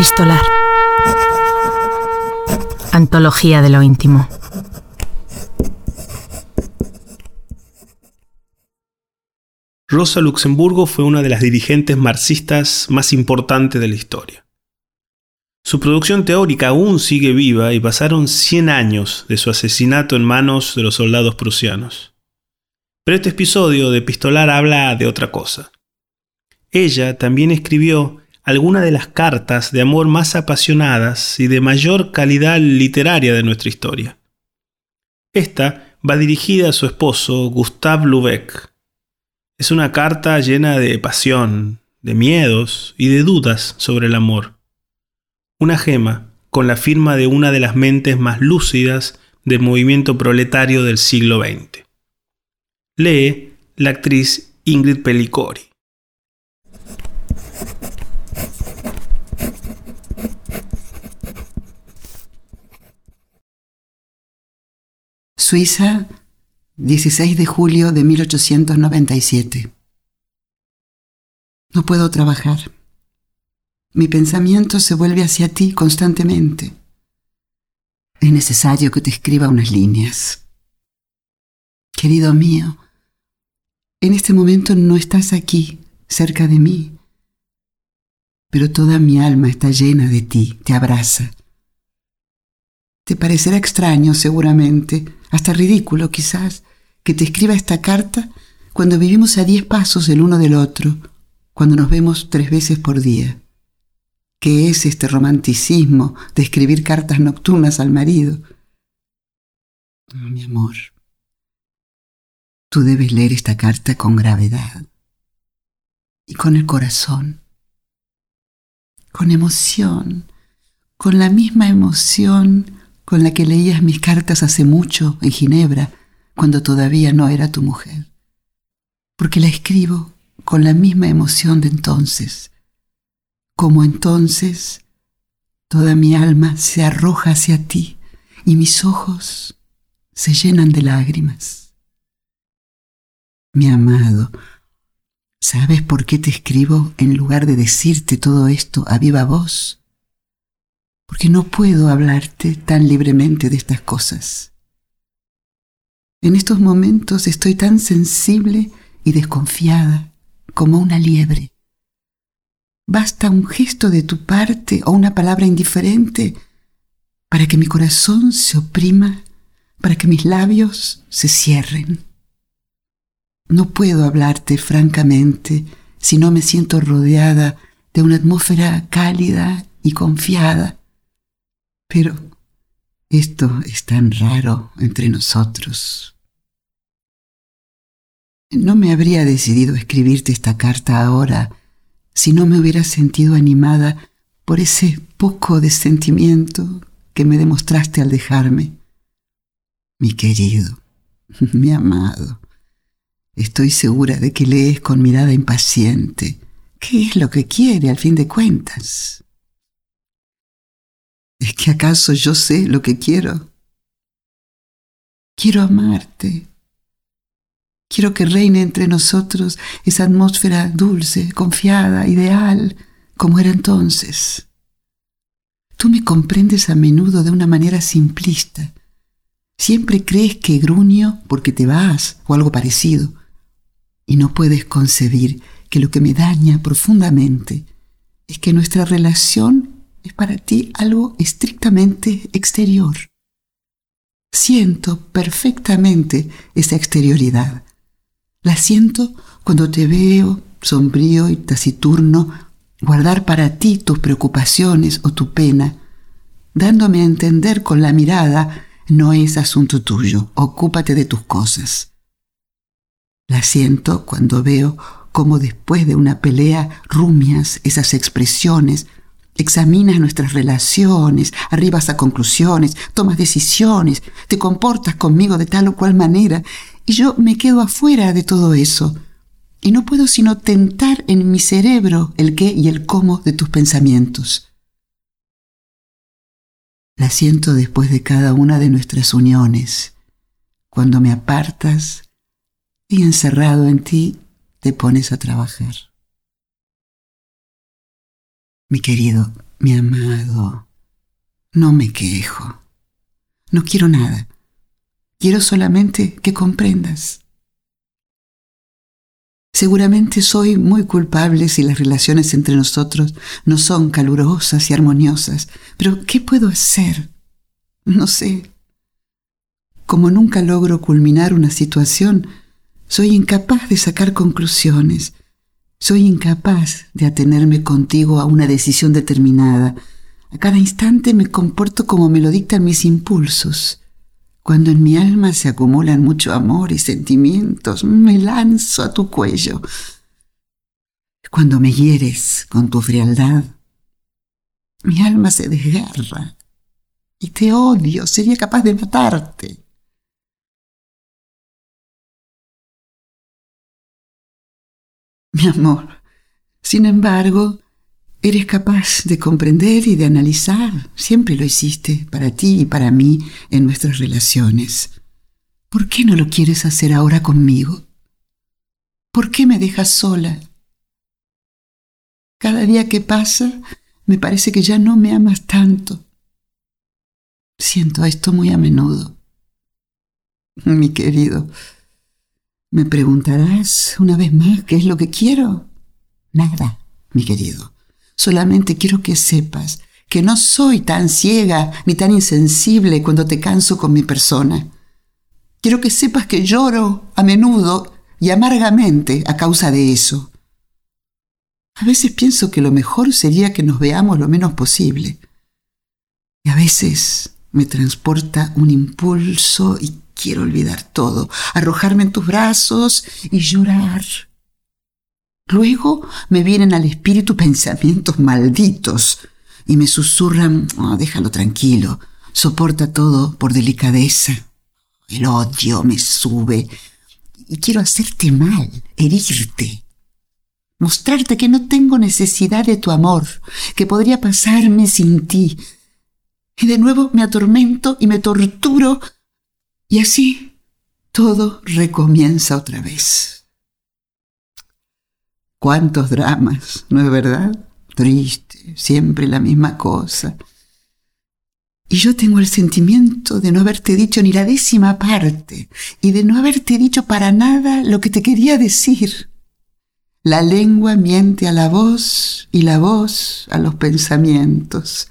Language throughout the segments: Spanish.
Epistolar. Antología de lo íntimo. Rosa Luxemburgo fue una de las dirigentes marxistas más importantes de la historia. Su producción teórica aún sigue viva y pasaron 100 años de su asesinato en manos de los soldados prusianos. Pero este episodio de Epistolar habla de otra cosa. Ella también escribió algunas de las cartas de amor más apasionadas y de mayor calidad literaria de nuestra historia. Esta va dirigida a su esposo Gustave Lubeck, es una carta llena de pasión, de miedos y de dudas sobre el amor. Una gema con la firma de una de las mentes más lúcidas del movimiento proletario del siglo XX. Lee la actriz Ingrid Pellicori. Suiza, 16 de julio de 1897. No puedo trabajar. Mi pensamiento se vuelve hacia ti constantemente. Es necesario que te escriba unas líneas. Querido mío, en este momento no estás aquí, cerca de mí, pero toda mi alma está llena de ti, te abraza. Te parecerá extraño, seguramente, hasta ridículo quizás, que te escriba esta carta cuando vivimos a diez pasos el uno del otro, cuando nos vemos tres veces por día. ¿Qué es este romanticismo de escribir cartas nocturnas al marido? mi amor, tú debes leer esta carta con gravedad y con el corazón, con emoción, con la misma emoción con la que leías mis cartas hace mucho en Ginebra, cuando todavía no era tu mujer, porque la escribo con la misma emoción de entonces. Como entonces, toda mi alma se arroja hacia ti y mis ojos se llenan de lágrimas. Mi amado, ¿sabes por qué te escribo en lugar de decirte todo esto a viva voz? Porque no puedo hablarte tan libremente de estas cosas. En estos momentos estoy tan sensible y desconfiada como una liebre. Basta un gesto de tu parte o una palabra indiferente para que mi corazón se oprima, para que mis labios se cierren. No puedo hablarte francamente si no me siento rodeada de una atmósfera cálida y confiada. Pero esto es tan raro entre nosotros. No me habría decidido escribirte esta carta ahora si no me hubiera sentido animada por ese poco de sentimiento que me demostraste al dejarme. Mi querido, mi amado, estoy segura de que lees con mirada impaciente. ¿Qué es lo que quiere al fin de cuentas? ¿Es que acaso yo sé lo que quiero? Quiero amarte. Quiero que reine entre nosotros esa atmósfera dulce, confiada, ideal, como era entonces. Tú me comprendes a menudo de una manera simplista. Siempre crees que gruño porque te vas o algo parecido. Y no puedes concebir que lo que me daña profundamente es que nuestra relación es para ti algo estrictamente exterior. Siento perfectamente esa exterioridad. La siento cuando te veo sombrío y taciturno guardar para ti tus preocupaciones o tu pena, dándome a entender con la mirada no es asunto tuyo, ocúpate de tus cosas. La siento cuando veo cómo después de una pelea rumias esas expresiones Examinas nuestras relaciones, arribas a conclusiones, tomas decisiones, te comportas conmigo de tal o cual manera, y yo me quedo afuera de todo eso. Y no puedo sino tentar en mi cerebro el qué y el cómo de tus pensamientos. La siento después de cada una de nuestras uniones, cuando me apartas y encerrado en ti te pones a trabajar. Mi querido, Mi amado, no me quejo. No quiero nada. Quiero solamente que comprendas. Seguramente soy muy culpable si las relaciones entre nosotros no son calurosas y armoniosas, pero ¿qué puedo hacer? No sé. Como nunca logro culminar una situación, soy incapaz de sacar conclusiones. Soy incapaz de atenerme contigo a una decisión determinada. A cada instante me comporto como me lo dictan mis impulsos. Cuando en mi alma se acumulan mucho amor y sentimientos, me lanzo a tu cuello. Cuando me hieres con tu frialdad, mi alma se desgarra y te odio, sería capaz de matarte. Mi amor, sin embargo, Eres capaz de comprender y de analizar, siempre lo hiciste, para ti y para mí, en nuestras relaciones. ¿Por qué no lo quieres hacer ahora conmigo? ¿Por qué me dejas sola? Cada día que pasa, me parece que ya no me amas tanto. Siento esto muy a menudo. Mi querido, ¿me preguntarás una vez más qué es lo que quiero? Nada, mi querido. Solamente quiero que sepas que no soy tan ciega ni tan insensible cuando te canso con mi persona. Quiero que sepas que lloro a menudo y amargamente a causa de eso. A veces pienso que lo mejor sería que nos veamos lo menos posible. Y a veces me transporta un impulso y quiero olvidar todo, arrojarme en tus brazos y llorar Luego me vienen al espíritu pensamientos malditos y me susurran, oh, déjalo tranquilo, soporta todo por delicadeza. El odio me sube y quiero hacerte mal, herirte, mostrarte que no tengo necesidad de tu amor, que podría pasarme sin ti. Y de nuevo me atormento y me torturo y así todo recomienza otra vez. Cuántos dramas, ¿no es verdad? Triste, siempre la misma cosa. Y yo tengo el sentimiento de no haberte dicho ni la décima parte y de no haberte dicho para nada lo que te quería decir. La lengua miente a la voz y la voz a los pensamientos.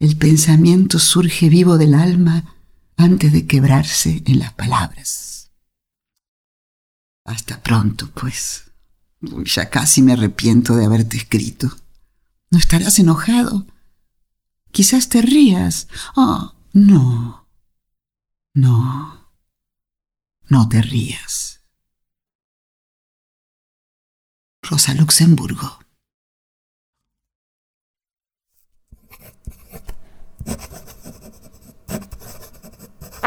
El pensamiento surge vivo del alma antes de quebrarse en las palabras. Hasta pronto, pues ya casi me arrepiento de haberte escrito. ¿No estarás enojado? Quizás te rías. Oh, no. No. No te rías. Rosa Luxemburgo.